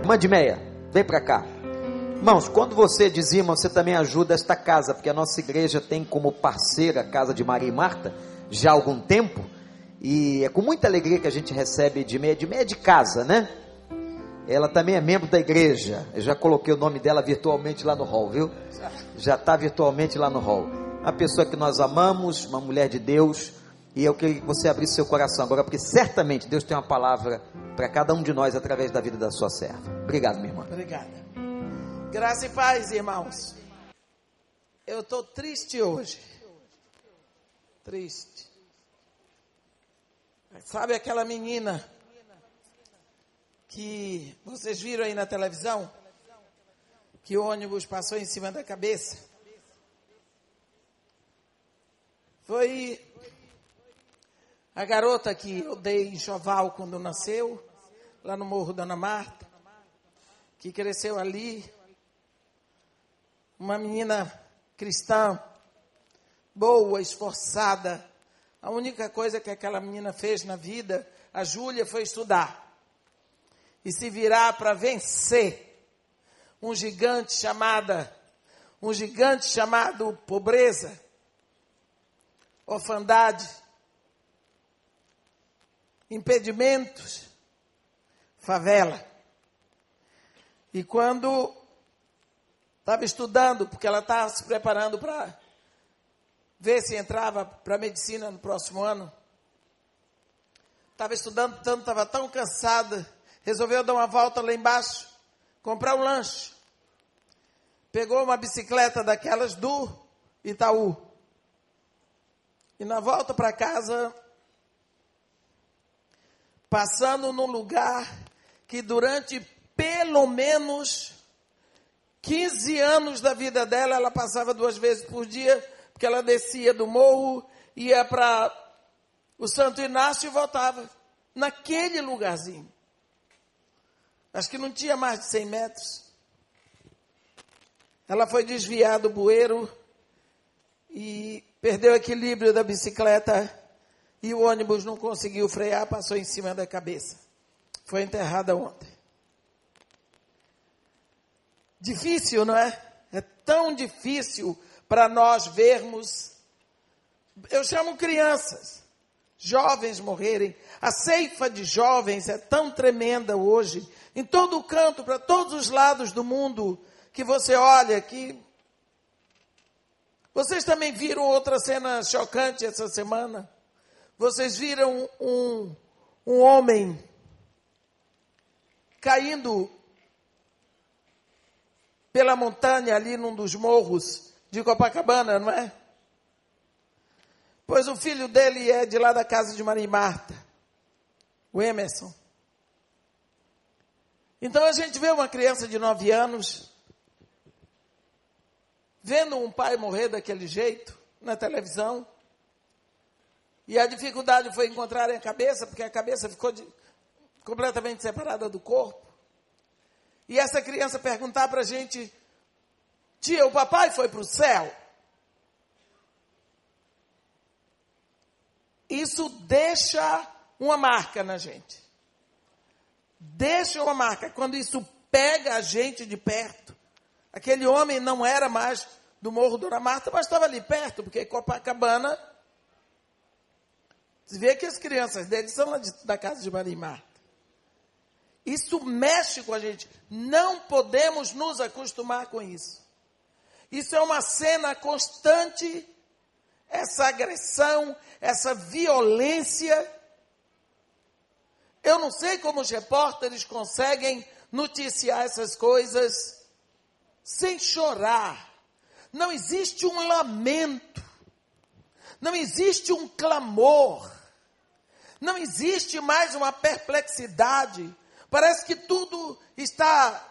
Irmã de meia, vem para cá. Irmãos, quando você dizima, você também ajuda esta casa, porque a nossa igreja tem como parceira a casa de Maria e Marta já há algum tempo. E é com muita alegria que a gente recebe de meia, de meia de casa, né? Ela também é membro da igreja. Eu já coloquei o nome dela virtualmente lá no hall, viu? Já está virtualmente lá no hall. Uma pessoa que nós amamos, uma mulher de Deus. E eu queria que você abrisse seu coração agora, porque certamente Deus tem uma palavra para cada um de nós através da vida da sua serva. Obrigado, minha irmã. Obrigada. Graça e paz, irmãos. Eu estou triste hoje. Triste. Sabe aquela menina que vocês viram aí na televisão? Que o ônibus passou em cima da cabeça? Foi a garota que eu dei enxoval quando nasceu, lá no Morro Dona Marta, que cresceu ali. Uma menina cristã, boa, esforçada. A única coisa que aquela menina fez na vida, a Júlia, foi estudar e se virar para vencer um gigante chamada um gigante chamado pobreza, orfandade, impedimentos, favela. E quando estava estudando, porque ela estava se preparando para ver se entrava para medicina no próximo ano, estava estudando tanto, estava tão cansada resolveu dar uma volta lá embaixo, comprar um lanche. Pegou uma bicicleta daquelas do Itaú. E na volta para casa, passando num lugar que durante pelo menos 15 anos da vida dela, ela passava duas vezes por dia, porque ela descia do morro, ia para o Santo Inácio e voltava. Naquele lugarzinho. Acho que não tinha mais de 100 metros. Ela foi desviar do bueiro e perdeu o equilíbrio da bicicleta e o ônibus não conseguiu frear, passou em cima da cabeça. Foi enterrada ontem. Difícil, não é? É tão difícil para nós vermos. Eu chamo crianças, jovens morrerem. A ceifa de jovens é tão tremenda hoje em todo o canto, para todos os lados do mundo que você olha que vocês também viram outra cena chocante essa semana? Vocês viram um, um homem caindo pela montanha ali num dos morros de Copacabana, não é? Pois o filho dele é de lá da casa de Maria e Marta, o Emerson. Então a gente vê uma criança de nove anos vendo um pai morrer daquele jeito na televisão. E a dificuldade foi encontrar a cabeça, porque a cabeça ficou de, completamente separada do corpo. E essa criança perguntar para a gente: Tia, o papai foi para o céu? Isso deixa uma marca na gente deixa uma marca. Quando isso pega a gente de perto, aquele homem não era mais do Morro Dona Marta, mas estava ali perto, porque Copacabana. Você vê que as crianças dele são lá de, da casa de Maria e Marta. Isso mexe com a gente. Não podemos nos acostumar com isso. Isso é uma cena constante, essa agressão, essa violência eu não sei como os repórteres conseguem noticiar essas coisas sem chorar. Não existe um lamento, não existe um clamor, não existe mais uma perplexidade. Parece que tudo está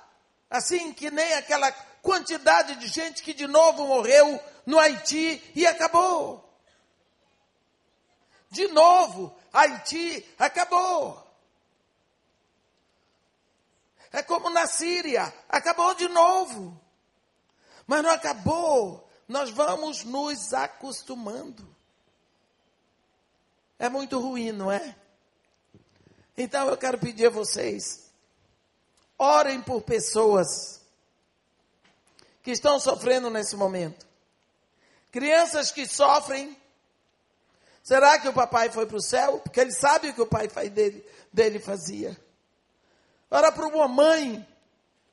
assim, que nem aquela quantidade de gente que de novo morreu no Haiti e acabou. De novo, Haiti acabou. É como na Síria, acabou de novo. Mas não acabou. Nós vamos nos acostumando. É muito ruim, não é? Então eu quero pedir a vocês, Orem por pessoas que estão sofrendo nesse momento. Crianças que sofrem. Será que o papai foi para o céu? Porque ele sabe o que o pai dele, dele fazia. Ora para uma mãe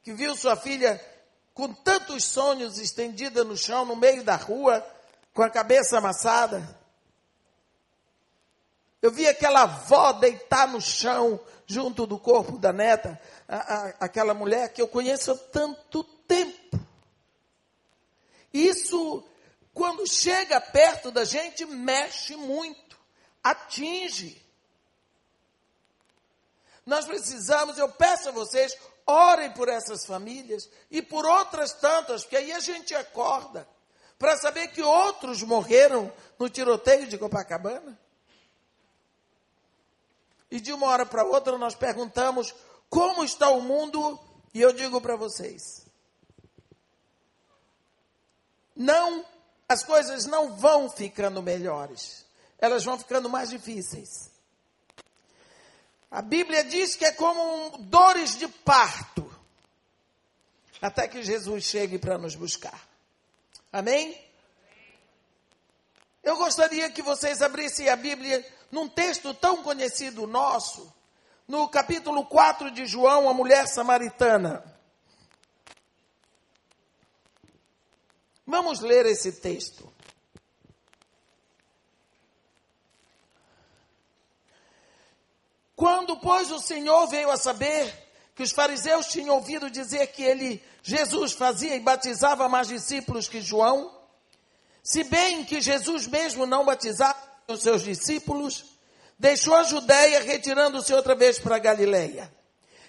que viu sua filha com tantos sonhos estendida no chão, no meio da rua, com a cabeça amassada. Eu vi aquela avó deitar no chão, junto do corpo da neta, a, a, aquela mulher que eu conheço há tanto tempo. Isso, quando chega perto da gente, mexe muito, atinge. Nós precisamos, eu peço a vocês, orem por essas famílias e por outras tantas, porque aí a gente acorda para saber que outros morreram no tiroteio de Copacabana. E de uma hora para outra nós perguntamos como está o mundo, e eu digo para vocês: não, as coisas não vão ficando melhores, elas vão ficando mais difíceis. A Bíblia diz que é como um, dores de parto, até que Jesus chegue para nos buscar. Amém? Eu gostaria que vocês abrissem a Bíblia num texto tão conhecido nosso, no capítulo 4 de João, a mulher samaritana. Vamos ler esse texto. Quando, pois, o Senhor veio a saber que os fariseus tinham ouvido dizer que ele, Jesus, fazia e batizava mais discípulos que João, se bem que Jesus mesmo não batizava os seus discípulos, deixou a Judéia, retirando-se outra vez para a Galileia.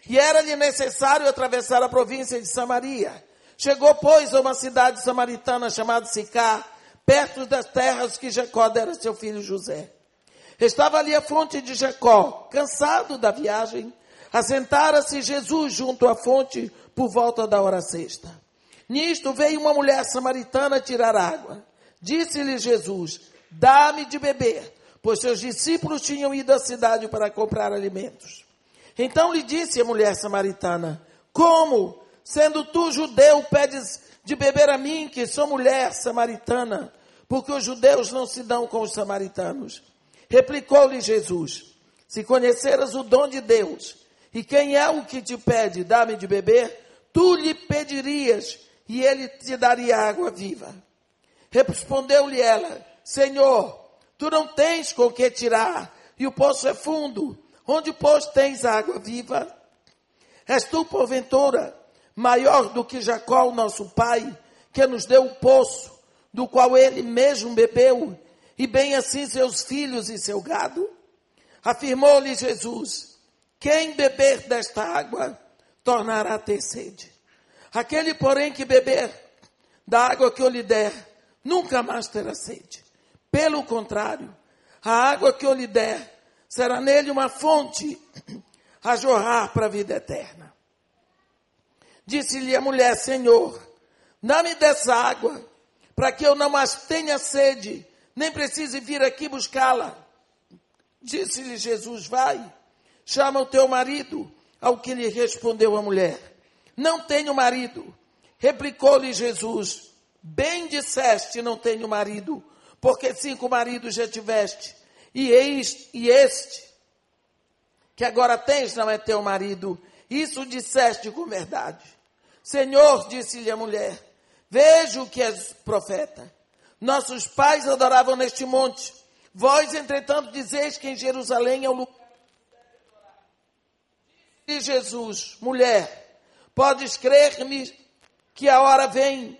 E era-lhe necessário atravessar a província de Samaria. Chegou, pois, a uma cidade samaritana chamada Sicá, perto das terras que Jacó dera seu filho José. Estava ali a fonte de Jacó, cansado da viagem, assentara-se Jesus junto à fonte por volta da hora sexta. Nisto veio uma mulher samaritana tirar água. Disse-lhe Jesus: Dá-me de beber, pois seus discípulos tinham ido à cidade para comprar alimentos. Então lhe disse a mulher samaritana: Como, sendo tu judeu, pedes de beber a mim, que sou mulher samaritana? Porque os judeus não se dão com os samaritanos. Replicou-lhe Jesus: Se conheceras o dom de Deus, e quem é o que te pede, dá-me de beber, tu lhe pedirias, e ele te daria água viva. Respondeu-lhe ela: Senhor, tu não tens com que tirar, e o poço é fundo. Onde, pois, tens água viva? És tu, porventura, maior do que Jacó, nosso pai, que nos deu o poço, do qual ele mesmo bebeu e bem assim seus filhos e seu gado? Afirmou-lhe Jesus: Quem beber desta água tornará a ter sede. Aquele, porém, que beber da água que eu lhe der, nunca mais terá sede. Pelo contrário, a água que eu lhe der será nele uma fonte a jorrar para a vida eterna. Disse-lhe a mulher: Senhor, dá-me dessa água, para que eu não mais tenha sede nem precise vir aqui buscá-la. Disse-lhe Jesus: Vai, chama o teu marido. Ao que lhe respondeu a mulher: Não tenho marido. Replicou-lhe Jesus: Bem disseste, não tenho marido, porque cinco maridos já tiveste, e este, e este que agora tens não é teu marido. Isso disseste com verdade. Senhor, disse-lhe a mulher, vejo que és profeta. Nossos pais adoravam neste monte. Vós, entretanto, dizeis que em Jerusalém é o lugar. E Jesus, mulher, podes crer-me que a hora vem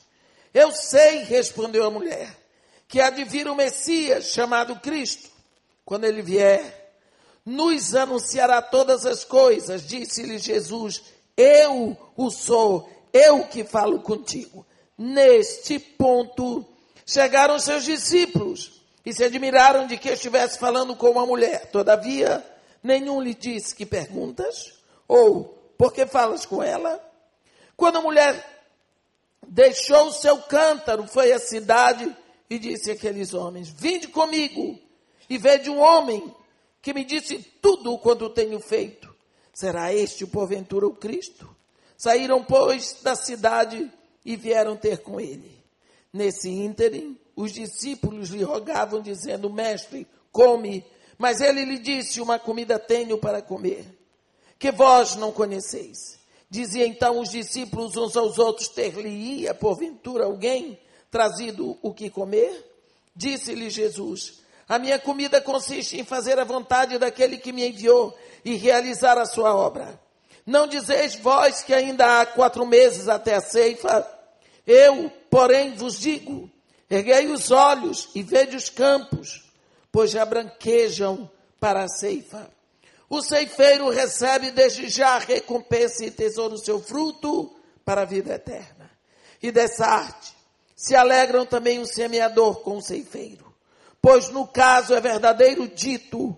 Eu sei, respondeu a mulher, que há de vir o Messias chamado Cristo. Quando ele vier, nos anunciará todas as coisas, disse-lhe Jesus. eu o sou, eu que falo contigo. Neste ponto, chegaram seus discípulos e se admiraram de que estivesse falando com uma mulher. Todavia, nenhum lhe disse que perguntas ou por que falas com ela. Quando a mulher deixou o seu cântaro, foi à cidade e disse àqueles homens: Vinde comigo e vede um homem que me disse tudo quanto tenho feito. Será este, porventura, o Cristo? Saíram, pois, da cidade e vieram ter com ele. Nesse ínterim, os discípulos lhe rogavam, dizendo: Mestre, come. Mas ele lhe disse: Uma comida tenho para comer, que vós não conheceis. Dizia então os discípulos uns aos outros: Ter-lhe-ia, porventura, alguém trazido o que comer? Disse-lhe Jesus: A minha comida consiste em fazer a vontade daquele que me enviou e realizar a sua obra. Não dizeis vós que ainda há quatro meses até a ceifa? Eu, porém, vos digo: erguei os olhos e vede os campos, pois já branquejam para a ceifa. O ceifeiro recebe desde já recompensa e tesouro seu fruto para a vida eterna. E dessa arte se alegram também o semeador com o ceifeiro. Pois no caso é verdadeiro dito,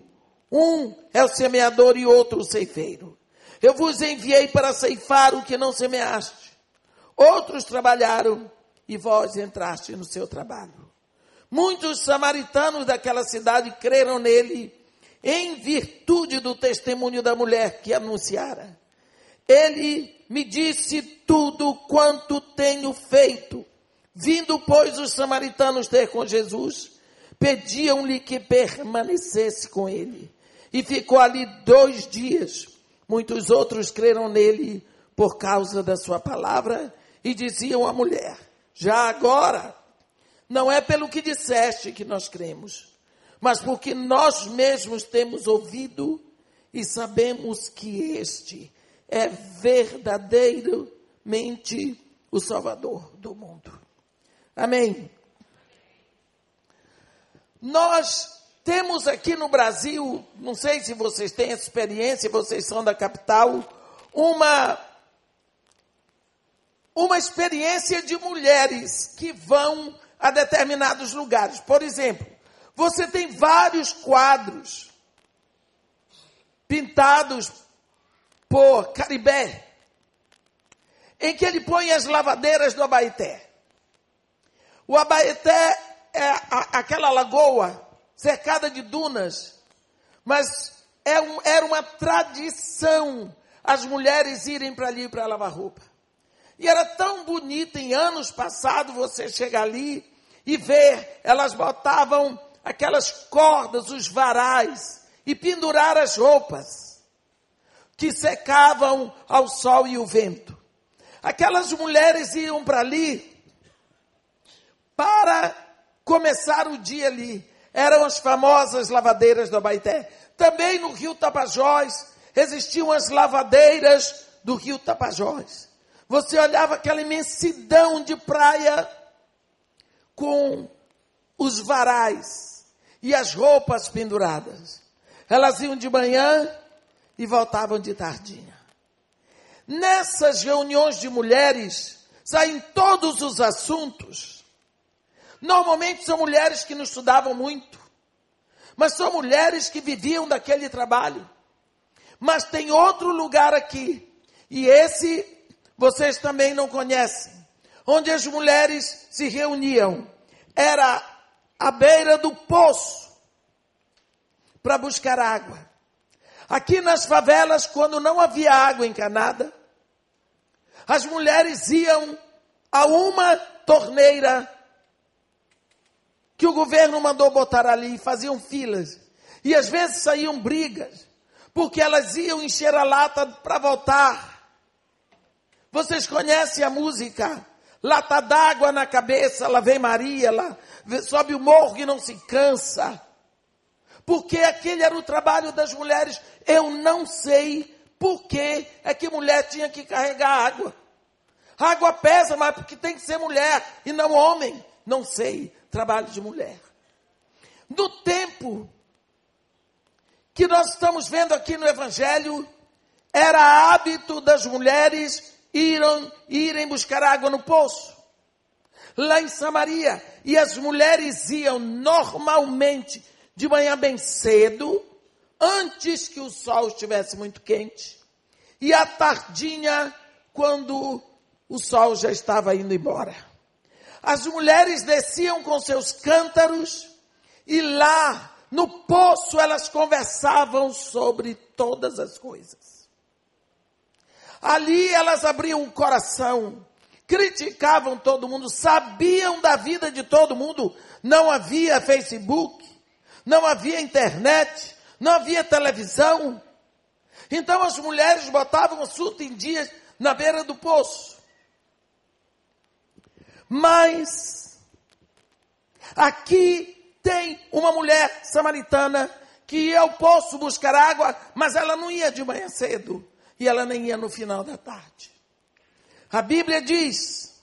um é o semeador e outro o ceifeiro. Eu vos enviei para ceifar o que não semeaste. Outros trabalharam e vós entraste no seu trabalho. Muitos samaritanos daquela cidade creram nele em virtude do testemunho da mulher que anunciara. Ele me disse tudo quanto tenho feito. Vindo, pois, os samaritanos ter com Jesus, pediam-lhe que permanecesse com ele. E ficou ali dois dias. Muitos outros creram nele por causa da sua palavra e diziam à mulher: Já agora, não é pelo que disseste que nós cremos mas porque nós mesmos temos ouvido e sabemos que este é verdadeiramente o Salvador do mundo. Amém. Nós temos aqui no Brasil, não sei se vocês têm essa experiência, vocês são da capital, uma uma experiência de mulheres que vão a determinados lugares. Por exemplo, você tem vários quadros pintados por Caribé, em que ele põe as lavadeiras do Abaeté. O Abaeté é a, aquela lagoa cercada de dunas, mas é um, era uma tradição as mulheres irem para ali para lavar roupa. E era tão bonito em anos passados você chegar ali e ver, elas botavam aquelas cordas, os varais, e pendurar as roupas que secavam ao sol e o vento. Aquelas mulheres iam para ali para começar o dia ali. Eram as famosas lavadeiras do Abaité. Também no rio Tapajós existiam as lavadeiras do rio Tapajós. Você olhava aquela imensidão de praia com os varais e as roupas penduradas. Elas iam de manhã e voltavam de tardinha. Nessas reuniões de mulheres saem todos os assuntos. Normalmente são mulheres que não estudavam muito, mas são mulheres que viviam daquele trabalho. Mas tem outro lugar aqui, e esse vocês também não conhecem, onde as mulheres se reuniam. Era à beira do poço para buscar água. Aqui nas favelas, quando não havia água encanada, as mulheres iam a uma torneira que o governo mandou botar ali, faziam filas. E às vezes saíam brigas, porque elas iam encher a lata para voltar. Vocês conhecem a música lata d'água na cabeça, lá vem Maria, lá sobe o morro e não se cansa. Porque aquele era o trabalho das mulheres. Eu não sei por que é que mulher tinha que carregar água. Água pesa, mas porque tem que ser mulher e não homem. Não sei, trabalho de mulher. No tempo que nós estamos vendo aqui no Evangelho, era hábito das mulheres irem, irem buscar água no poço. Lá em Samaria. E as mulheres iam normalmente de manhã bem cedo, antes que o sol estivesse muito quente, e à tardinha, quando o sol já estava indo embora. As mulheres desciam com seus cântaros e lá no poço elas conversavam sobre todas as coisas. Ali elas abriam o coração, criticavam todo mundo, sabiam da vida de todo mundo. Não havia Facebook, não havia internet, não havia televisão. Então as mulheres botavam o assunto em dias na beira do poço. Mas aqui tem uma mulher samaritana que ia ao poço buscar água, mas ela não ia de manhã cedo e ela nem ia no final da tarde. A Bíblia diz,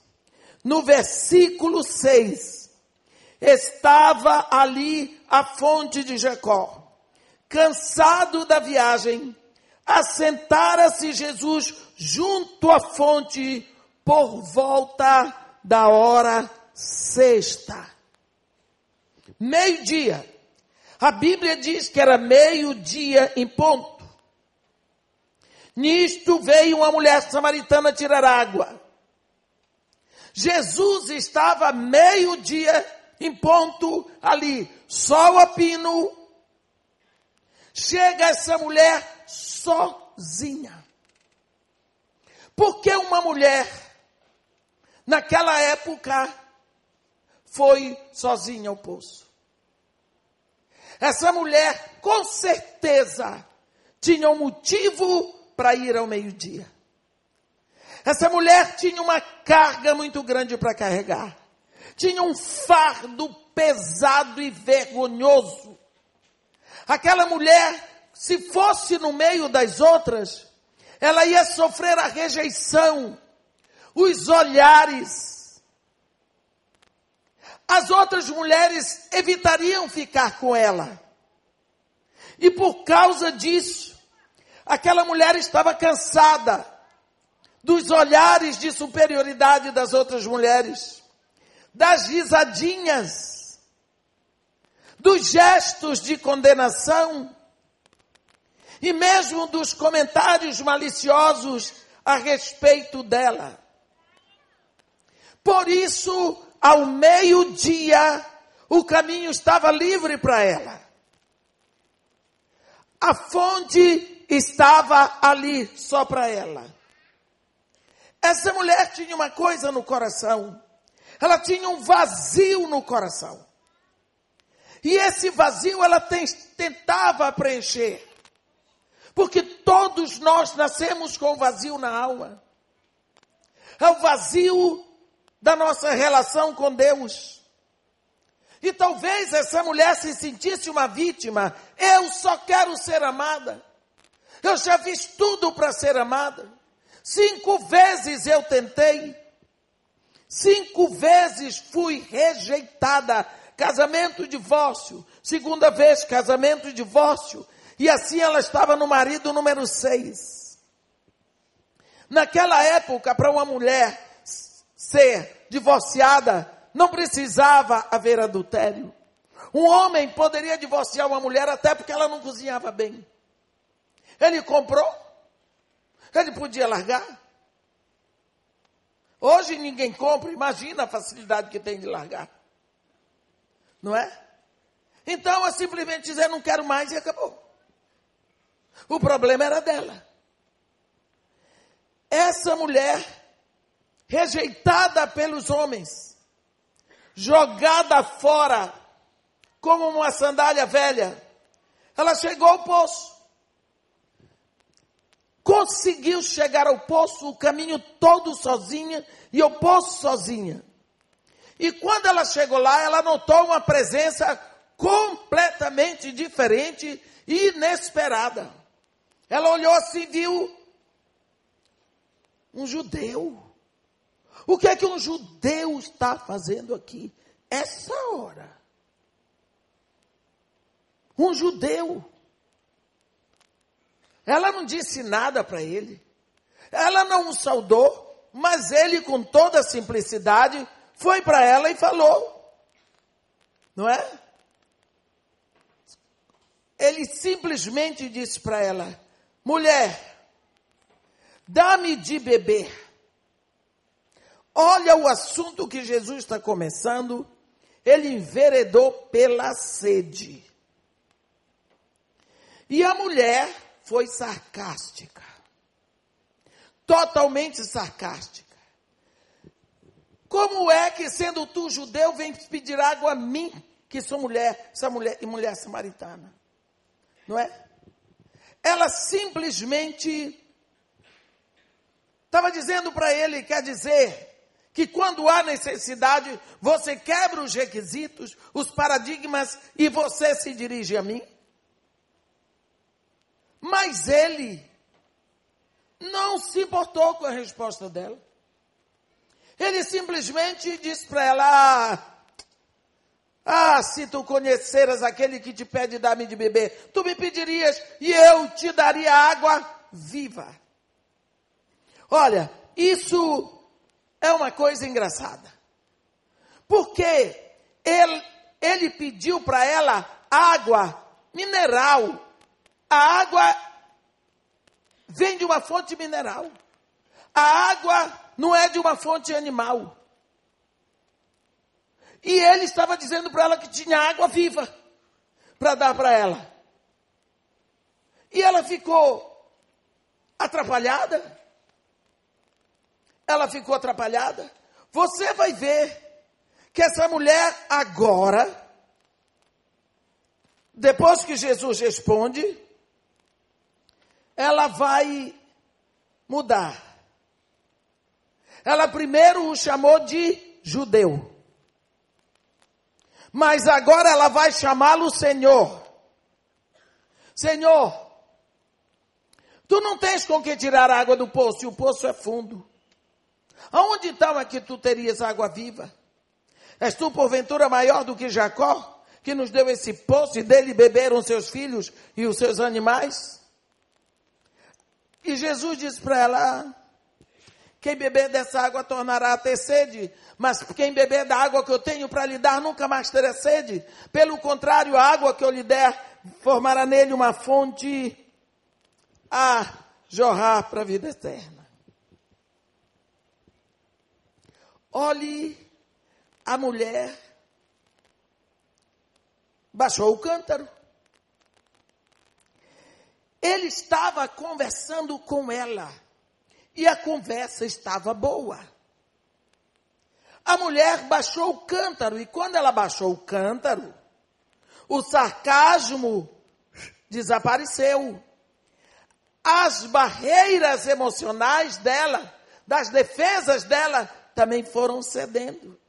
no versículo 6, estava ali a fonte de Jacó. Cansado da viagem, assentara-se Jesus junto à fonte por volta da hora sexta meio-dia. A Bíblia diz que era meio-dia em ponto. Nisto veio uma mulher samaritana tirar água. Jesus estava meio-dia em ponto ali, sol a pino. Chega essa mulher sozinha. Porque uma mulher, naquela época, foi sozinha ao poço? Essa mulher, com certeza, tinha um motivo para ir ao meio-dia. Essa mulher tinha uma carga muito grande para carregar. Tinha um fardo pesado e vergonhoso. Aquela mulher, se fosse no meio das outras, ela ia sofrer a rejeição, os olhares, as outras mulheres evitariam ficar com ela. E por causa disso, aquela mulher estava cansada dos olhares de superioridade das outras mulheres, das risadinhas, dos gestos de condenação e mesmo dos comentários maliciosos a respeito dela. Por isso, ao meio-dia, o caminho estava livre para ela. A fonte estava ali só para ela. Essa mulher tinha uma coisa no coração. Ela tinha um vazio no coração. E esse vazio ela tem, tentava preencher. Porque todos nós nascemos com vazio na alma. É o vazio da nossa relação com Deus. E talvez essa mulher se sentisse uma vítima. Eu só quero ser amada. Eu já fiz tudo para ser amada. Cinco vezes eu tentei. Cinco vezes fui rejeitada. Casamento, divórcio. Segunda vez, casamento, divórcio. E assim ela estava no marido número seis. Naquela época, para uma mulher ser divorciada, não precisava haver adultério. Um homem poderia divorciar uma mulher até porque ela não cozinhava bem. Ele comprou, ele podia largar. Hoje ninguém compra, imagina a facilidade que tem de largar. Não é? Então é simplesmente dizer não quero mais e acabou. O problema era dela. Essa mulher rejeitada pelos homens, jogada fora como uma sandália velha. Ela chegou ao poço. Conseguiu chegar ao poço, o caminho todo sozinha e ao poço sozinha. E quando ela chegou lá, ela notou uma presença completamente diferente e inesperada. Ela olhou assim, viu um judeu o que é que um judeu está fazendo aqui? Essa hora. Um judeu. Ela não disse nada para ele. Ela não o saudou, mas ele, com toda simplicidade, foi para ela e falou. Não é? Ele simplesmente disse para ela: mulher, dá-me de beber. Olha o assunto que Jesus está começando. Ele enveredou pela sede. E a mulher foi sarcástica. Totalmente sarcástica. Como é que, sendo tu judeu, vem pedir água a mim, que sou mulher, essa mulher e mulher samaritana? Não é? Ela simplesmente estava dizendo para ele, quer dizer, que quando há necessidade, você quebra os requisitos, os paradigmas e você se dirige a mim? Mas ele não se importou com a resposta dela. Ele simplesmente disse para ela: ah, ah, se tu conheceras aquele que te pede dar-me de beber, tu me pedirias e eu te daria água viva. Olha, isso é uma coisa engraçada. Porque ele, ele pediu para ela água mineral. A água vem de uma fonte mineral. A água não é de uma fonte animal. E ele estava dizendo para ela que tinha água viva para dar para ela. E ela ficou atrapalhada ela ficou atrapalhada. Você vai ver que essa mulher agora, depois que Jesus responde, ela vai mudar. Ela primeiro o chamou de judeu. Mas agora ela vai chamá-lo Senhor. Senhor, tu não tens com que tirar água do poço, e o poço é fundo. Aonde estava que tu terias água viva? És tu porventura maior do que Jacó, que nos deu esse poço e dele beberam seus filhos e os seus animais? E Jesus disse para ela: Quem beber dessa água tornará a ter sede, mas quem beber da água que eu tenho para lhe dar nunca mais terá sede. Pelo contrário, a água que eu lhe der formará nele uma fonte a jorrar para a vida eterna. Olhe, a mulher baixou o cântaro. Ele estava conversando com ela e a conversa estava boa. A mulher baixou o cântaro e quando ela baixou o cântaro, o sarcasmo desapareceu. As barreiras emocionais dela, das defesas dela, também foram cedendo.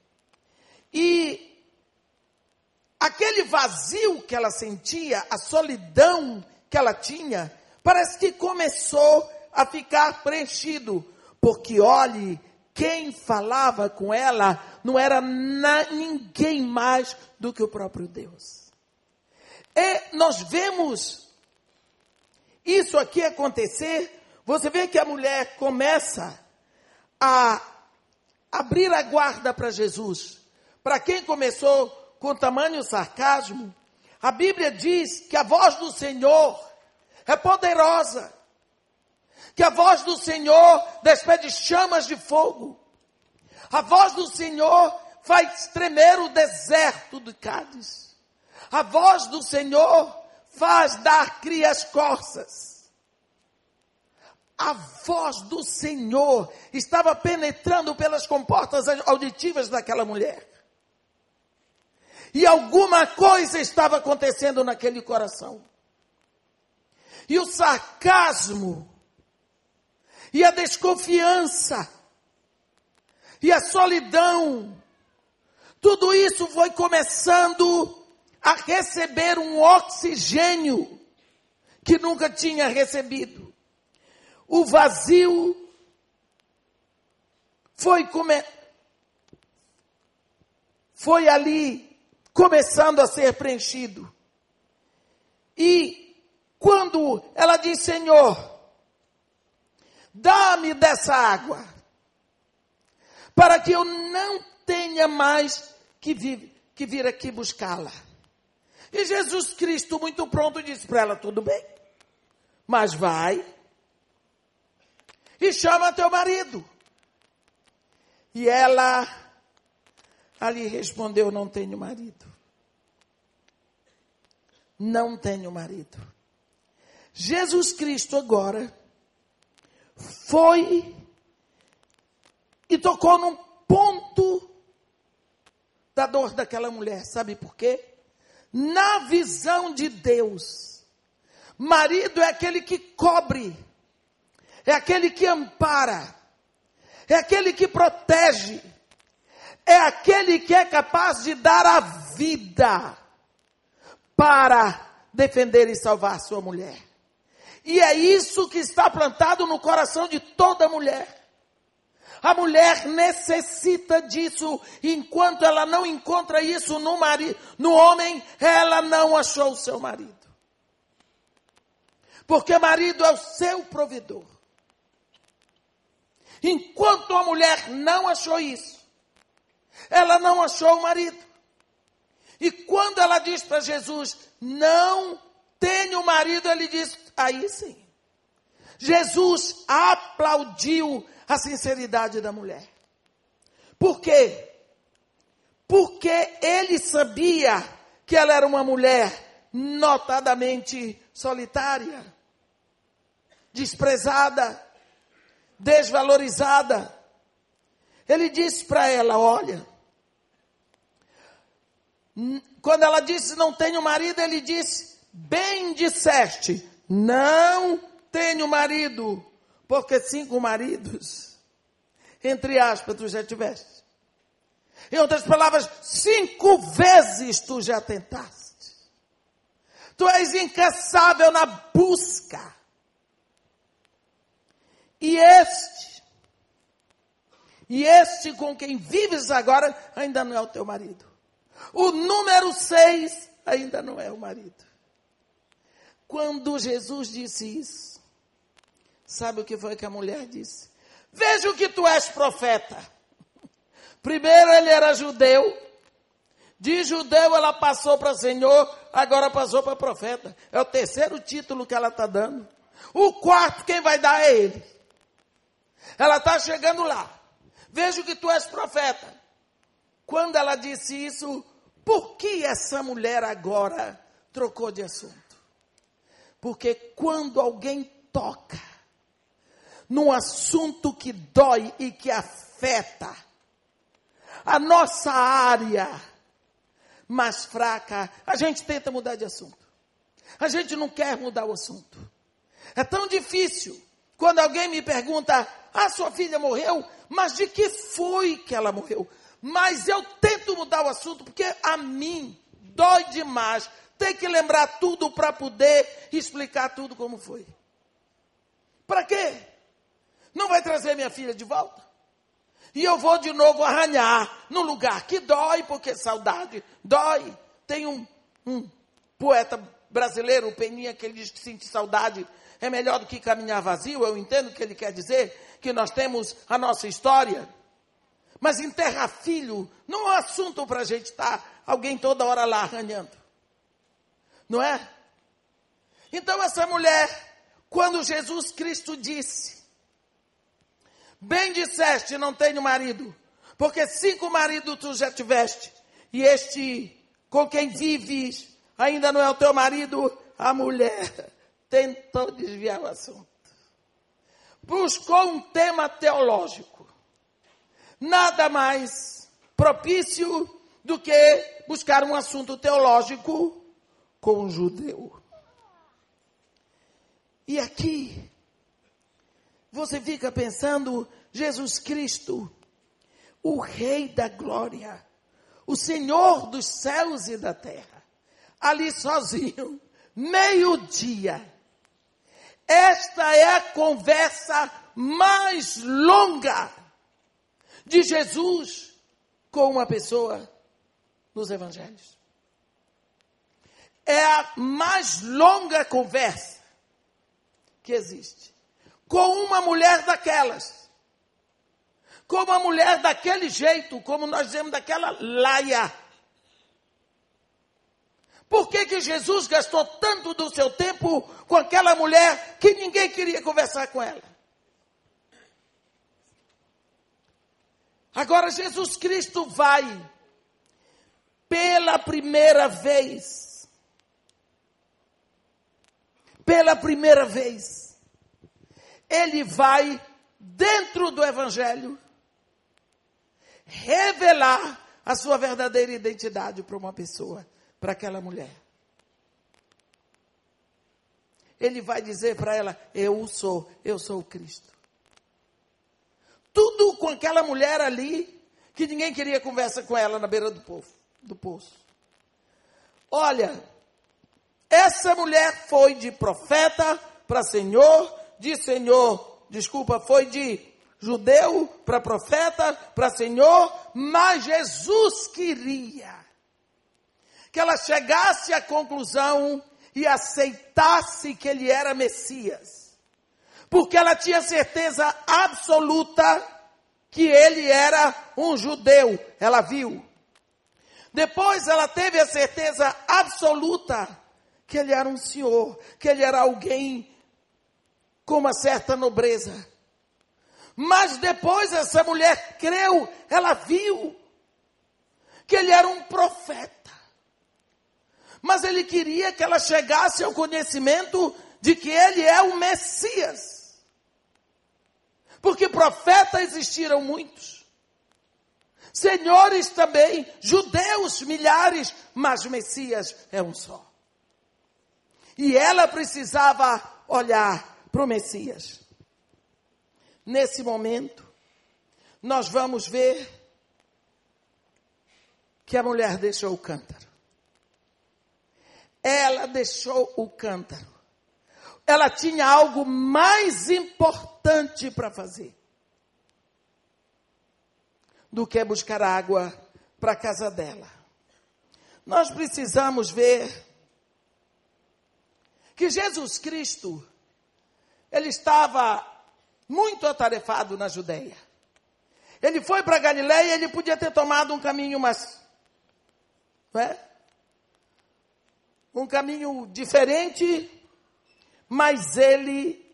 E aquele vazio que ela sentia, a solidão que ela tinha, parece que começou a ficar preenchido. Porque olhe, quem falava com ela não era na, ninguém mais do que o próprio Deus. E nós vemos isso aqui acontecer. Você vê que a mulher começa a abrir a guarda para Jesus. Para quem começou com tamanho sarcasmo, a Bíblia diz que a voz do Senhor é poderosa, que a voz do Senhor despede chamas de fogo, a voz do Senhor faz tremer o deserto de Cádiz, a voz do Senhor faz dar crias corças. A voz do Senhor estava penetrando pelas comportas auditivas daquela mulher. E alguma coisa estava acontecendo naquele coração. E o sarcasmo, e a desconfiança, e a solidão, tudo isso foi começando a receber um oxigênio que nunca tinha recebido o vazio foi come... foi ali começando a ser preenchido. E quando ela diz: Senhor, dá-me dessa água, para que eu não tenha mais que vir, que vir aqui buscá-la. E Jesus Cristo, muito pronto, disse para ela: Tudo bem, mas vai e chama teu marido. E ela ali respondeu: Não tenho marido. Não tenho marido. Jesus Cristo agora foi e tocou num ponto da dor daquela mulher. Sabe por quê? Na visão de Deus, marido é aquele que cobre, é aquele que ampara, é aquele que protege, é aquele que é capaz de dar a vida para defender e salvar sua mulher. E é isso que está plantado no coração de toda mulher. A mulher necessita disso, enquanto ela não encontra isso no, marido, no homem, ela não achou o seu marido. Porque marido é o seu provedor. Enquanto a mulher não achou isso, ela não achou o marido. E quando ela diz para Jesus, não tenho marido, ele diz, aí sim. Jesus aplaudiu a sinceridade da mulher. Por quê? Porque ele sabia que ela era uma mulher notadamente solitária, desprezada, desvalorizada. Ele disse para ela: Olha, quando ela disse não tenho marido, ele disse: Bem disseste, não tenho marido, porque cinco maridos, entre aspas, tu já tiveste. Em outras palavras, cinco vezes tu já tentaste. Tu és incansável na busca e este, e este com quem vives agora, ainda não é o teu marido. O número seis ainda não é o marido. Quando Jesus disse isso, sabe o que foi que a mulher disse? Veja que tu és profeta. Primeiro ele era judeu, de judeu ela passou para Senhor, agora passou para profeta. É o terceiro título que ela está dando. O quarto, quem vai dar é ele. Ela está chegando lá. Vejo que tu és profeta. Quando ela disse isso, por que essa mulher agora trocou de assunto? Porque quando alguém toca num assunto que dói e que afeta a nossa área mais fraca, a gente tenta mudar de assunto. A gente não quer mudar o assunto. É tão difícil quando alguém me pergunta: "Ah, sua filha morreu, mas de que foi que ela morreu?" Mas eu tento mudar o assunto porque a mim dói demais ter que lembrar tudo para poder explicar tudo como foi. Para quê? Não vai trazer minha filha de volta? E eu vou de novo arranhar no lugar que dói, porque saudade dói. Tem um, um poeta brasileiro, o Peninha, que ele diz que sente saudade é melhor do que caminhar vazio. Eu entendo o que ele quer dizer, que nós temos a nossa história. Mas enterrar filho não é um assunto para a gente estar tá, alguém toda hora lá arranhando. Não é? Então essa mulher, quando Jesus Cristo disse, bem disseste, não tenho marido, porque cinco maridos tu já tiveste, e este com quem vives ainda não é o teu marido, a mulher tentou desviar o assunto. Buscou um tema teológico nada mais propício do que buscar um assunto teológico com um judeu. E aqui, você fica pensando, Jesus Cristo, o Rei da Glória, o Senhor dos céus e da terra, ali sozinho, meio-dia. Esta é a conversa mais longa de Jesus com uma pessoa nos evangelhos. é a mais longa conversa que existe. Com uma mulher daquelas. Com uma mulher daquele jeito, como nós dizemos, daquela laia. Por que, que Jesus gastou tanto do seu tempo com aquela mulher que ninguém queria conversar com ela? Agora Jesus Cristo vai pela primeira vez. Pela primeira vez. Ele vai dentro do evangelho revelar a sua verdadeira identidade para uma pessoa, para aquela mulher. Ele vai dizer para ela: Eu sou, eu sou o Cristo. Tudo com aquela mulher ali, que ninguém queria conversa com ela na beira do, povo, do poço. Olha, essa mulher foi de profeta para senhor, de senhor, desculpa, foi de judeu para profeta, para senhor, mas Jesus queria que ela chegasse à conclusão e aceitasse que ele era Messias porque ela tinha certeza absoluta que ele era um judeu. Ela viu. Depois ela teve a certeza absoluta que ele era um senhor, que ele era alguém com uma certa nobreza. Mas depois essa mulher creu, ela viu que ele era um profeta. Mas ele queria que ela chegasse ao conhecimento de que ele é o Messias. Porque profetas existiram muitos. Senhores também, judeus milhares, mas Messias é um só. E ela precisava olhar para o Messias. Nesse momento, nós vamos ver que a mulher deixou o cântaro. Ela deixou o cântaro ela tinha algo mais importante para fazer do que buscar água para a casa dela. Nós precisamos ver que Jesus Cristo, ele estava muito atarefado na Judéia. Ele foi para Galiléia, ele podia ter tomado um caminho mais, não é? Um caminho diferente, mas ele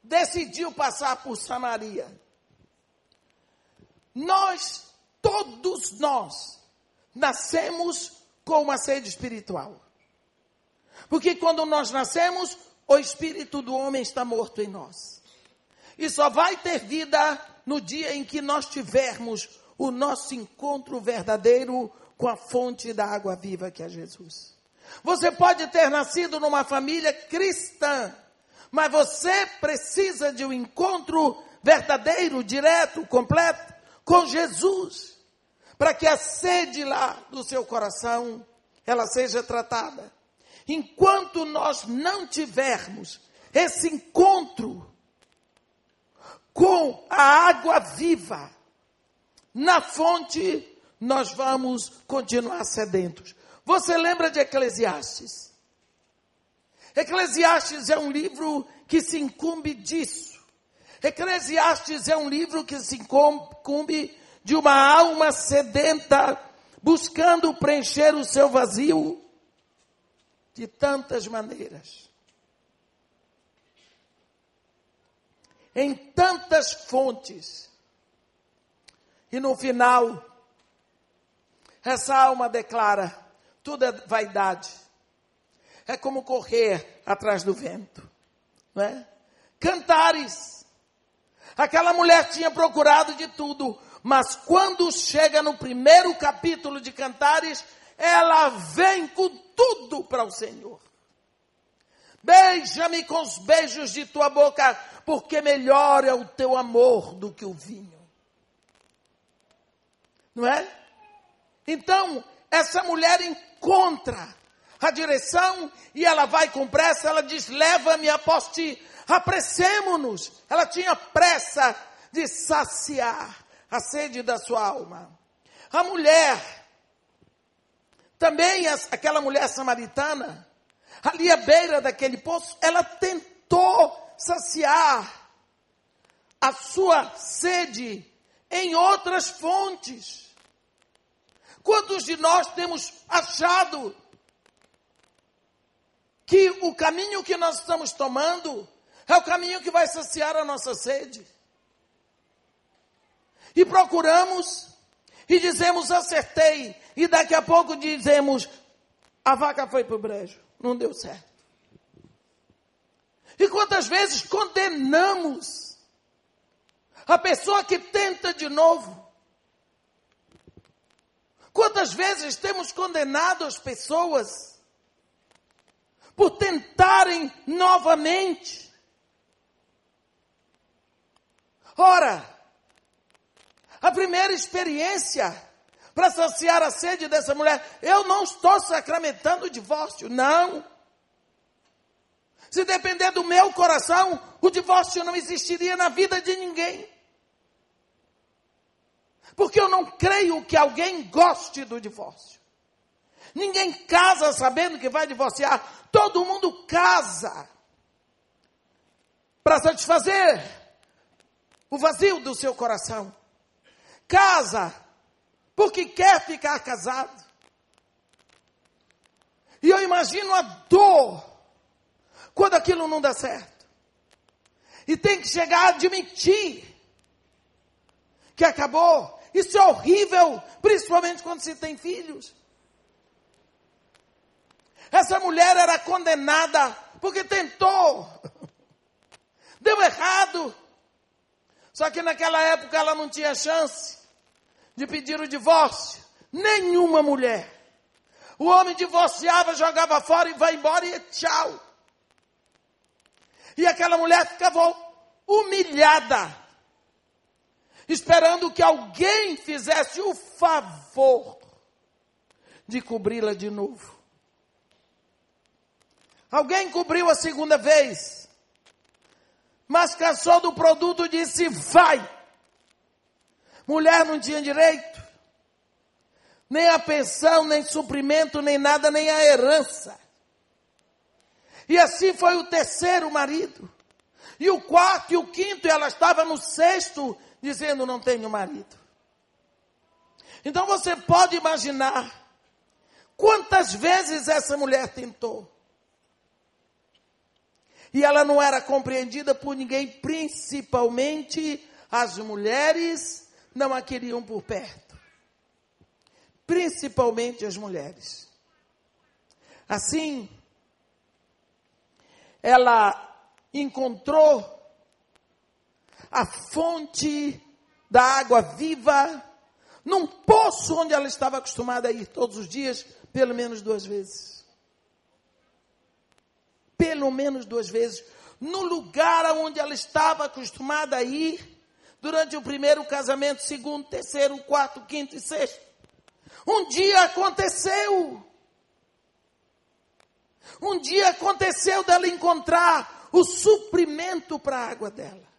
decidiu passar por Samaria. Nós, todos nós, nascemos com uma sede espiritual. Porque quando nós nascemos, o espírito do homem está morto em nós. E só vai ter vida no dia em que nós tivermos o nosso encontro verdadeiro com a fonte da água viva que é Jesus. Você pode ter nascido numa família cristã, mas você precisa de um encontro verdadeiro, direto, completo com Jesus, para que a sede lá do seu coração ela seja tratada. Enquanto nós não tivermos esse encontro com a água viva na fonte, nós vamos continuar sedentos. Você lembra de Eclesiastes? Eclesiastes é um livro que se incumbe disso. Eclesiastes é um livro que se incumbe de uma alma sedenta, buscando preencher o seu vazio de tantas maneiras. Em tantas fontes. E no final, essa alma declara: tudo é vaidade. É como correr atrás do vento, não é? Cantares. Aquela mulher tinha procurado de tudo, mas quando chega no primeiro capítulo de Cantares, ela vem com tudo para o Senhor. Beija-me com os beijos de tua boca, porque melhor é o teu amor do que o vinho. Não é? Então, essa mulher encontra a direção e ela vai com pressa, ela diz: leva-me a poste, apressemo-nos. Ela tinha pressa de saciar a sede da sua alma. A mulher Também aquela mulher samaritana, ali à beira daquele poço, ela tentou saciar a sua sede em outras fontes. Quantos de nós temos achado que o caminho que nós estamos tomando é o caminho que vai saciar a nossa sede? E procuramos e dizemos acertei, e daqui a pouco dizemos a vaca foi para o brejo, não deu certo. E quantas vezes condenamos a pessoa que tenta de novo? Quantas vezes temos condenado as pessoas por tentarem novamente? Ora, a primeira experiência para saciar a sede dessa mulher, eu não estou sacramentando o divórcio, não. Se depender do meu coração, o divórcio não existiria na vida de ninguém. Porque eu não creio que alguém goste do divórcio. Ninguém casa sabendo que vai divorciar. Todo mundo casa para satisfazer o vazio do seu coração. Casa porque quer ficar casado. E eu imagino a dor quando aquilo não dá certo. E tem que chegar a admitir que acabou. Isso é horrível, principalmente quando se tem filhos. Essa mulher era condenada porque tentou. Deu errado. Só que naquela época ela não tinha chance de pedir o divórcio. Nenhuma mulher. O homem divorciava, jogava fora e vai embora e tchau. E aquela mulher ficava humilhada esperando que alguém fizesse o favor de cobri-la de novo. Alguém cobriu a segunda vez, mas cansou do produto e disse: vai. Mulher não tinha direito, nem a pensão, nem suprimento, nem nada, nem a herança. E assim foi o terceiro marido. E o quarto e o quinto, e ela estava no sexto dizendo: Não tenho marido. Então você pode imaginar quantas vezes essa mulher tentou. E ela não era compreendida por ninguém, principalmente as mulheres não a queriam por perto. Principalmente as mulheres. Assim, ela encontrou a fonte da água viva, num poço onde ela estava acostumada a ir todos os dias, pelo menos duas vezes. Pelo menos duas vezes. No lugar onde ela estava acostumada a ir, durante o primeiro casamento, segundo, terceiro, quarto, quinto e sexto. Um dia aconteceu. Um dia aconteceu dela encontrar o suprimento para a água dela.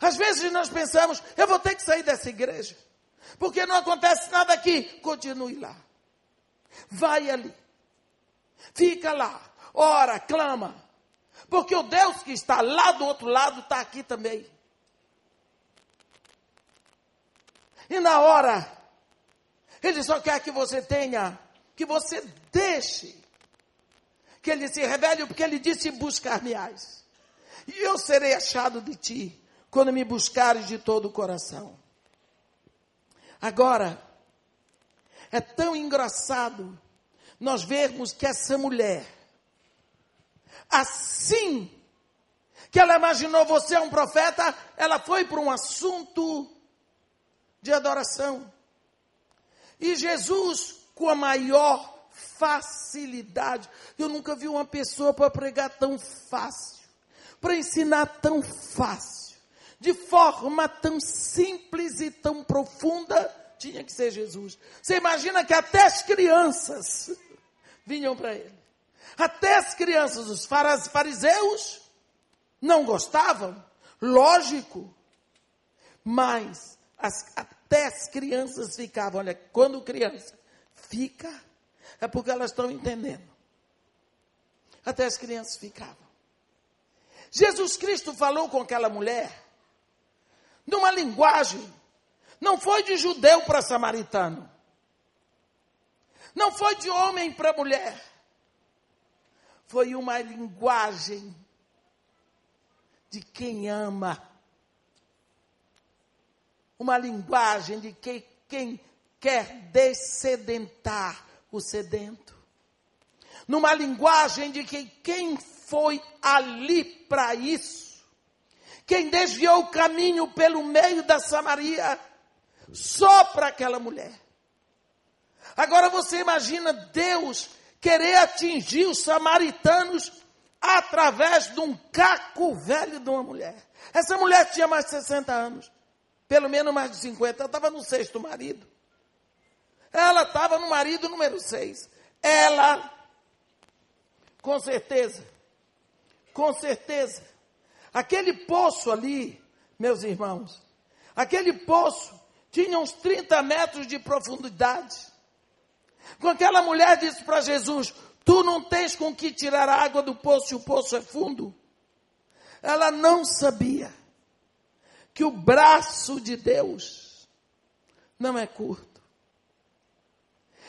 Às vezes nós pensamos, eu vou ter que sair dessa igreja, porque não acontece nada aqui. Continue lá. Vai ali. Fica lá. Ora, clama. Porque o Deus que está lá do outro lado está aqui também. E na hora, Ele só quer que você tenha, que você deixe, que Ele se revele, porque Ele disse: buscar-me-ás, e eu serei achado de ti quando me buscares de todo o coração. Agora, é tão engraçado nós vermos que essa mulher, assim que ela imaginou você é um profeta, ela foi para um assunto de adoração. E Jesus, com a maior facilidade, eu nunca vi uma pessoa para pregar tão fácil, para ensinar tão fácil de forma tão simples e tão profunda, tinha que ser Jesus. Você imagina que até as crianças vinham para ele. Até as crianças, os fariseus, não gostavam, lógico, mas as, até as crianças ficavam, olha, quando criança, fica, é porque elas estão entendendo. Até as crianças ficavam. Jesus Cristo falou com aquela mulher numa linguagem, não foi de judeu para samaritano, não foi de homem para mulher, foi uma linguagem de quem ama, uma linguagem de quem, quem quer descedentar o sedento, numa linguagem de que quem foi ali para isso, quem desviou o caminho pelo meio da Samaria, só para aquela mulher. Agora você imagina Deus querer atingir os samaritanos através de um caco velho de uma mulher. Essa mulher tinha mais de 60 anos, pelo menos mais de 50, ela estava no sexto marido. Ela estava no marido número 6. Ela, com certeza, com certeza, aquele poço ali, meus irmãos, aquele poço tinha uns 30 metros de profundidade. Quando aquela mulher disse para Jesus: Tu não tens com que tirar a água do poço e o poço é fundo. Ela não sabia que o braço de Deus não é curto.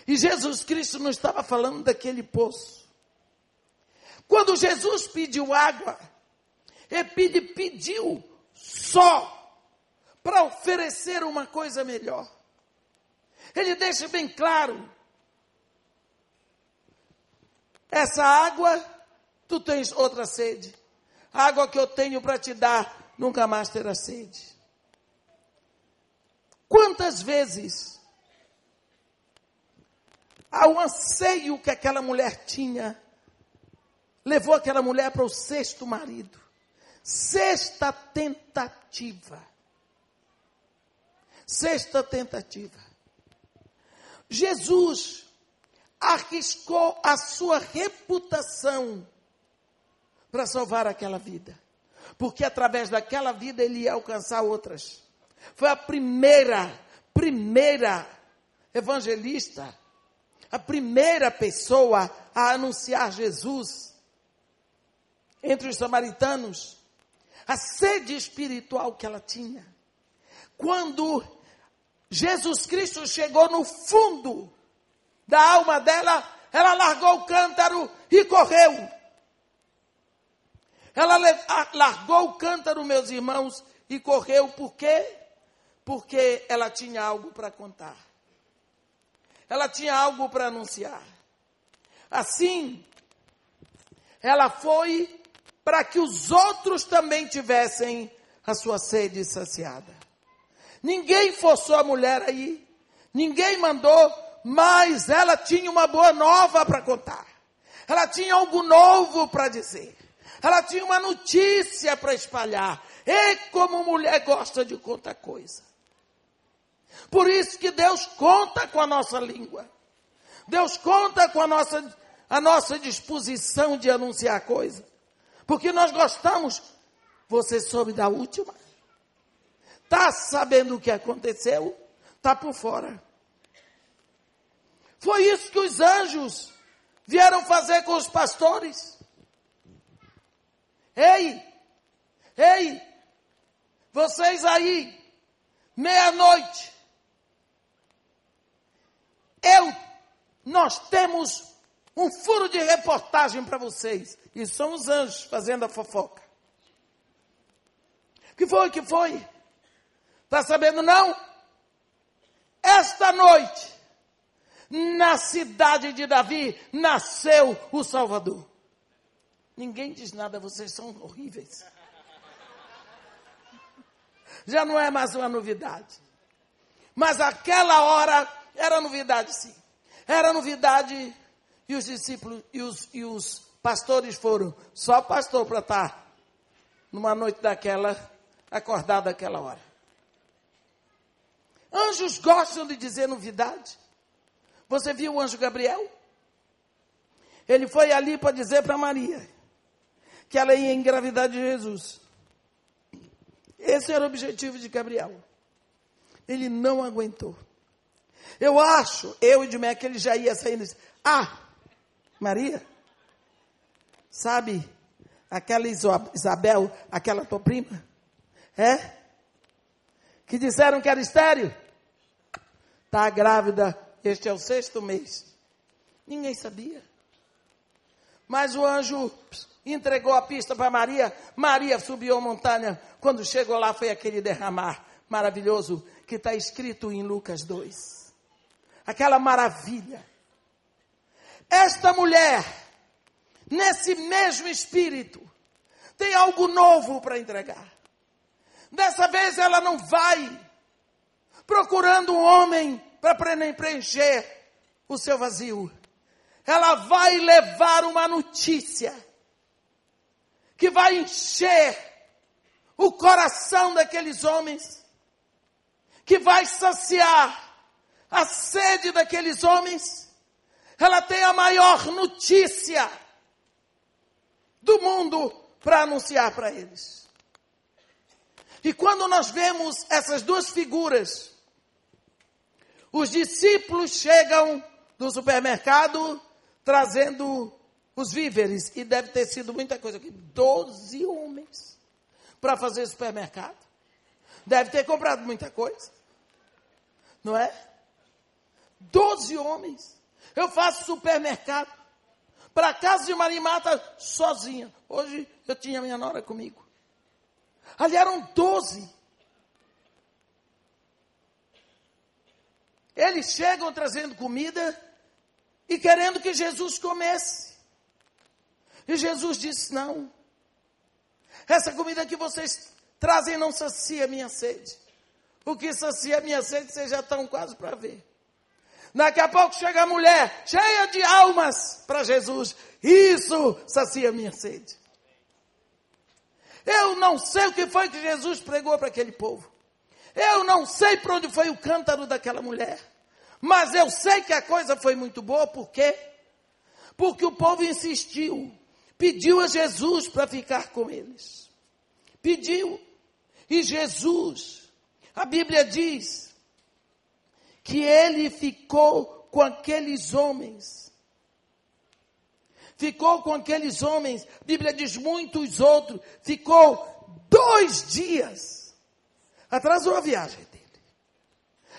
E Jesus Cristo não estava falando daquele poço. Quando Jesus pediu água, ele pediu só para oferecer uma coisa melhor. Ele deixa bem claro essa água, tu tens outra sede. A água que eu tenho para te dar, nunca mais terá sede. Quantas vezes ao anseio que aquela mulher tinha, levou aquela mulher para o sexto marido. Sexta tentativa. Sexta tentativa. Jesus arriscou a sua reputação para salvar aquela vida. Porque através daquela vida ele ia alcançar outras. Foi a primeira, primeira evangelista, a primeira pessoa a anunciar Jesus entre os samaritanos. A sede espiritual que ela tinha. Quando Jesus Cristo chegou no fundo da alma dela, ela largou o cântaro e correu. Ela largou o cântaro, meus irmãos, e correu por quê? Porque ela tinha algo para contar. Ela tinha algo para anunciar. Assim, ela foi para que os outros também tivessem a sua sede saciada. Ninguém forçou a mulher aí, ninguém mandou mas ela tinha uma boa nova para contar. Ela tinha algo novo para dizer. Ela tinha uma notícia para espalhar. E como mulher gosta de contar coisa. Por isso que Deus conta com a nossa língua. Deus conta com a nossa, a nossa disposição de anunciar coisa. Porque nós gostamos. Você soube da última? Está sabendo o que aconteceu? Está por fora. Foi isso que os anjos vieram fazer com os pastores. Ei, ei, vocês aí, meia-noite, eu, nós temos um furo de reportagem para vocês. E são os anjos fazendo a fofoca. Que foi, que foi? Está sabendo não? Esta noite, na cidade de Davi nasceu o Salvador. Ninguém diz nada, vocês são horríveis. Já não é mais uma novidade. Mas aquela hora era novidade, sim. Era novidade e os discípulos e os, e os pastores foram. Só pastor para estar numa noite daquela, acordado aquela hora. Anjos gostam de dizer novidade. Você viu o anjo Gabriel? Ele foi ali para dizer para Maria que ela ia engravidar de Jesus. Esse era o objetivo de Gabriel. Ele não aguentou. Eu acho, eu e de Mé, que ele já ia saindo ah, Maria, sabe aquela Isabel, aquela tua prima? É? Que disseram que era estéreo? Está grávida, este é o sexto mês. Ninguém sabia. Mas o anjo entregou a pista para Maria. Maria subiu a montanha. Quando chegou lá, foi aquele derramar maravilhoso que está escrito em Lucas 2. Aquela maravilha. Esta mulher, nesse mesmo espírito, tem algo novo para entregar. Dessa vez ela não vai procurando um homem para preencher o seu vazio ela vai levar uma notícia que vai encher o coração daqueles homens, que vai saciar a sede daqueles homens. Ela tem a maior notícia do mundo para anunciar para eles. E quando nós vemos essas duas figuras, os discípulos chegam do supermercado trazendo os víveres, e deve ter sido muita coisa aqui. Doze homens para fazer supermercado. Deve ter comprado muita coisa. Não é? Doze homens. Eu faço supermercado para a casa de Marimata sozinha. Hoje eu tinha minha nora comigo. Ali eram doze. Eles chegam trazendo comida e querendo que Jesus comesse. E Jesus disse: Não, essa comida que vocês trazem não sacia minha sede. O que sacia minha sede, vocês já estão quase para ver. Daqui a pouco chega a mulher, cheia de almas para Jesus. Isso sacia minha sede. Eu não sei o que foi que Jesus pregou para aquele povo. Eu não sei para onde foi o cântaro daquela mulher. Mas eu sei que a coisa foi muito boa, por quê? Porque o povo insistiu, pediu a Jesus para ficar com eles. Pediu. E Jesus, a Bíblia diz que ele ficou com aqueles homens. Ficou com aqueles homens, a Bíblia diz muitos outros, ficou dois dias. Atrasou a viagem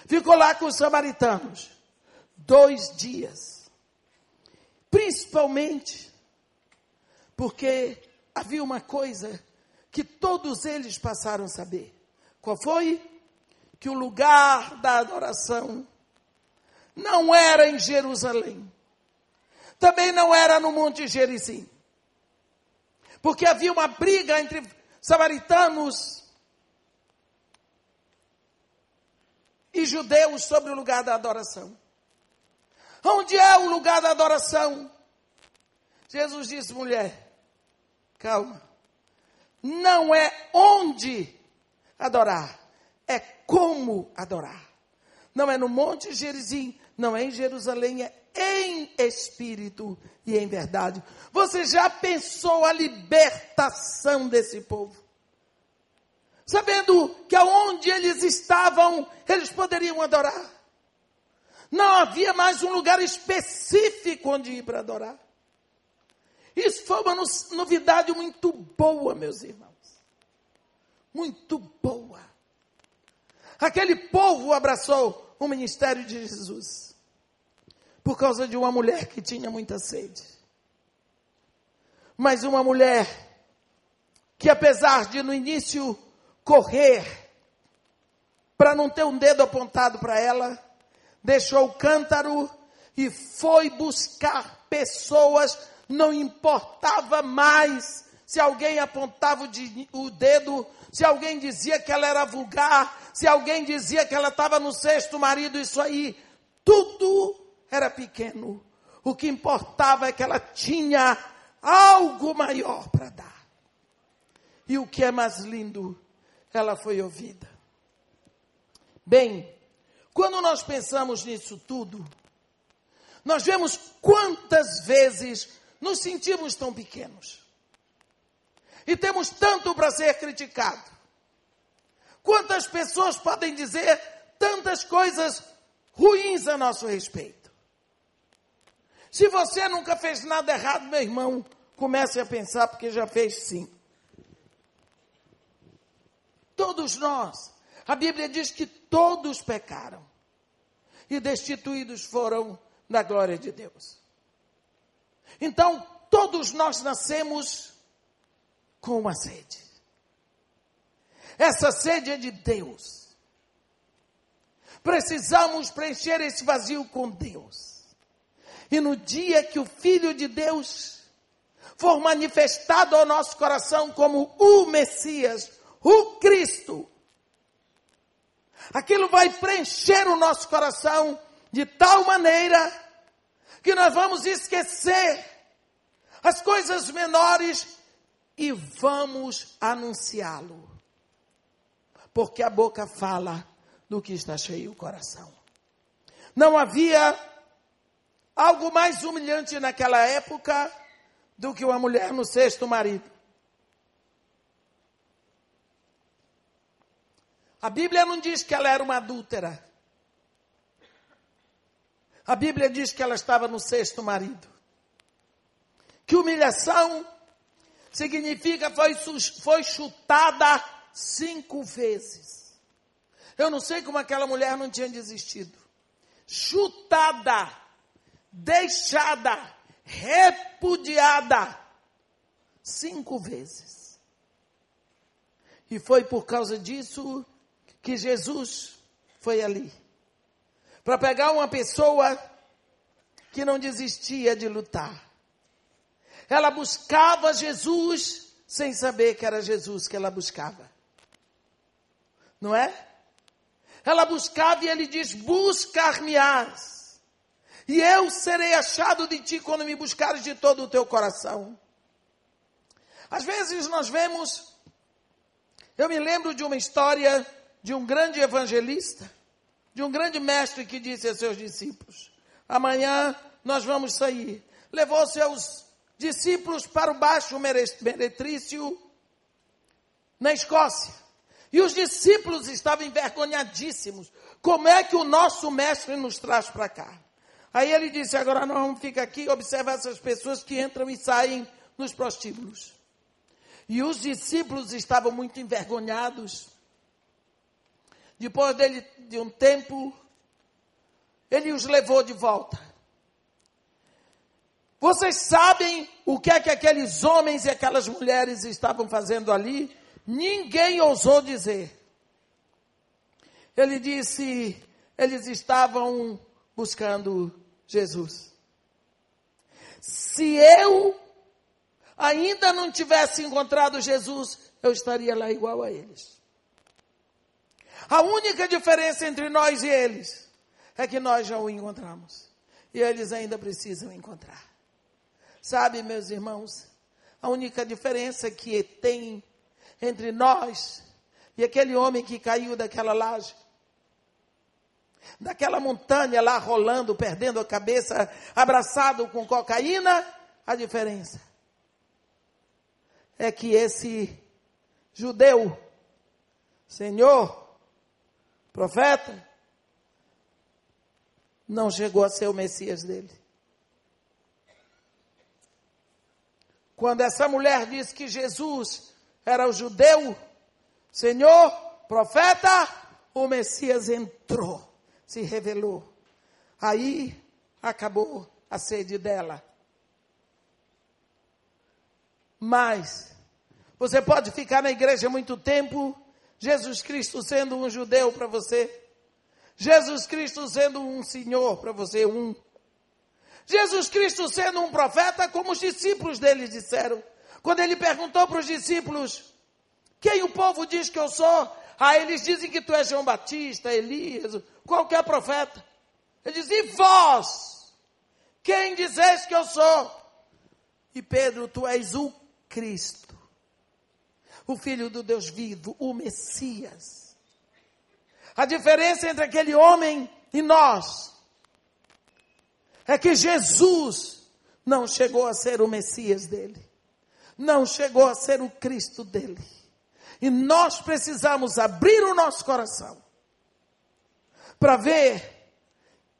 Ficou lá com os samaritanos dois dias. Principalmente porque havia uma coisa que todos eles passaram a saber. Qual foi? Que o lugar da adoração não era em Jerusalém. Também não era no Monte Gerizim. Porque havia uma briga entre samaritanos e judeus sobre o lugar da adoração. Onde é o lugar da adoração? Jesus disse, mulher, calma. Não é onde adorar, é como adorar. Não é no Monte Gerizim, não é em Jerusalém, é em espírito e em verdade. Você já pensou a libertação desse povo? sabendo que aonde eles estavam, eles poderiam adorar. Não havia mais um lugar específico onde ir para adorar. Isso foi uma novidade muito boa, meus irmãos. Muito boa. Aquele povo abraçou o ministério de Jesus por causa de uma mulher que tinha muita sede. Mas uma mulher que, apesar de no início correr para não ter um dedo apontado para ela, deixou o cântaro e foi buscar pessoas, não importava mais se alguém apontava o, dedo, se alguém dizia que ela era vulgar, se alguém dizia que ela estava no sexto marido, isso aí, tudo era pequeno. O que importava é que ela tinha algo maior para dar. E o que é mais lindo ela foi ouvida. Bem, quando nós pensamos nisso tudo, nós vemos quantas vezes nos sentimos tão pequenos. E temos tanto para ser criticado. Quantas pessoas podem dizer tantas coisas ruins a nosso respeito. Se você nunca fez nada errado, meu irmão, comece a pensar porque já fez sim. Todos nós. A Bíblia diz que todos pecaram e destituídos foram da glória de Deus. Então, todos nós nascemos com uma sede. Essa sede é de Deus. Precisamos preencher esse vazio com Deus. E no dia que o Filho de Deus for manifestado ao nosso coração como o Messias, o Cristo, aquilo vai preencher o nosso coração de tal maneira que nós vamos esquecer as coisas menores e vamos anunciá-lo. Porque a boca fala do que está cheio o coração. Não havia algo mais humilhante naquela época do que uma mulher no sexto marido. A Bíblia não diz que ela era uma adúltera. A Bíblia diz que ela estava no sexto marido. Que humilhação significa foi, foi chutada cinco vezes. Eu não sei como aquela mulher não tinha desistido. Chutada, deixada, repudiada cinco vezes. E foi por causa disso que Jesus foi ali para pegar uma pessoa que não desistia de lutar. Ela buscava Jesus sem saber que era Jesus que ela buscava. Não é? Ela buscava e ele diz: Buscar-me-ás, e eu serei achado de ti quando me buscares de todo o teu coração. Às vezes nós vemos, eu me lembro de uma história de um grande evangelista, de um grande mestre que disse a seus discípulos: Amanhã nós vamos sair. Levou seus discípulos para o Baixo Meretrício, na Escócia. E os discípulos estavam envergonhadíssimos. Como é que o nosso mestre nos traz para cá? Aí ele disse: Agora nós vamos ficar aqui e observar essas pessoas que entram e saem nos prostíbulos. E os discípulos estavam muito envergonhados. Depois dele, de um tempo, ele os levou de volta. Vocês sabem o que é que aqueles homens e aquelas mulheres estavam fazendo ali? Ninguém ousou dizer. Ele disse: eles estavam buscando Jesus. Se eu ainda não tivesse encontrado Jesus, eu estaria lá igual a eles. A única diferença entre nós e eles é que nós já o encontramos. E eles ainda precisam encontrar. Sabe, meus irmãos, a única diferença que tem entre nós e aquele homem que caiu daquela laje, daquela montanha lá rolando, perdendo a cabeça, abraçado com cocaína, a diferença é que esse judeu, Senhor, profeta, não chegou a ser o Messias dele. Quando essa mulher disse que Jesus era o judeu, Senhor, profeta, o Messias entrou, se revelou. Aí acabou a sede dela. Mas você pode ficar na igreja muito tempo Jesus Cristo sendo um judeu para você. Jesus Cristo sendo um senhor para você, um. Jesus Cristo sendo um profeta, como os discípulos dele disseram. Quando ele perguntou para os discípulos: Quem o povo diz que eu sou? Ah, eles dizem que tu és João Batista, Elias, qualquer profeta. Ele diz: E vós? Quem dizeis que eu sou? E Pedro, tu és o Cristo o Filho do Deus vivo, o Messias. A diferença entre aquele homem e nós é que Jesus não chegou a ser o Messias dele, não chegou a ser o Cristo dele. E nós precisamos abrir o nosso coração para ver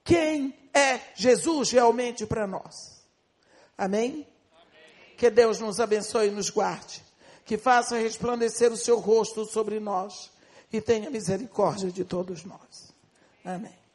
quem é Jesus realmente para nós. Amém? Que Deus nos abençoe e nos guarde. Que faça resplandecer o seu rosto sobre nós e tenha misericórdia de todos nós. Amém.